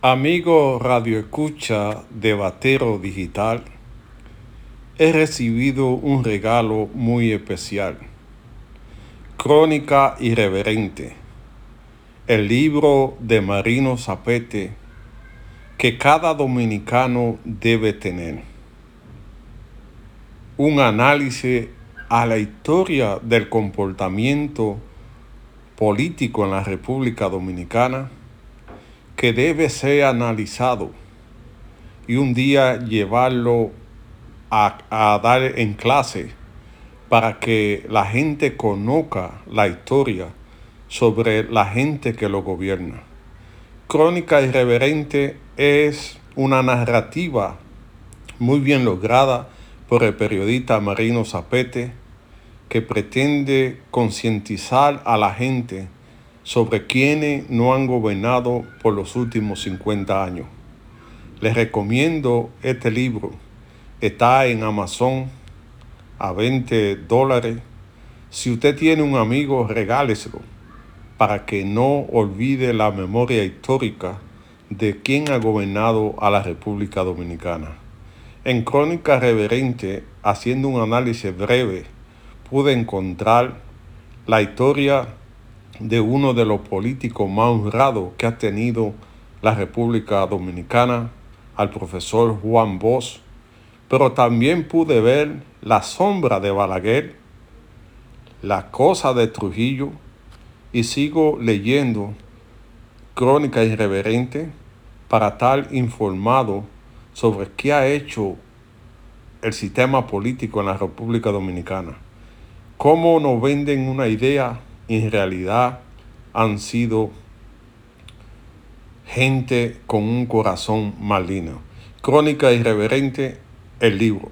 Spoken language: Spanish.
Amigo Radio Escucha de Batero Digital, he recibido un regalo muy especial. Crónica Irreverente, el libro de Marino Zapete que cada dominicano debe tener. Un análisis a la historia del comportamiento político en la República Dominicana que debe ser analizado y un día llevarlo a, a, dar en clase para que la gente conozca la historia sobre la gente que lo gobierna. Crónica Irreverente es una narrativa muy bien lograda por el periodista Marino Zapete que pretende concientizar a la gente sobre quienes no han gobernado por los últimos 50 años. Les recomiendo este libro. Está en Amazon a 20 dólares. Si usted tiene un amigo, regáleselo para que no olvide la memoria histórica de quien ha gobernado a la República Dominicana. En Crónica Reverente, haciendo un análisis breve, pude encontrar la historia de uno de los políticos más honrados que ha tenido la República Dominicana, al profesor Juan Bosch, pero también pude ver la sombra de Balaguer, la cosa de Trujillo, y sigo leyendo Crónica Irreverente para estar informado sobre qué ha hecho el sistema político en la República Dominicana. Cómo nos venden una idea en realidad han sido gente con un corazón maligno. Crónica irreverente, el libro.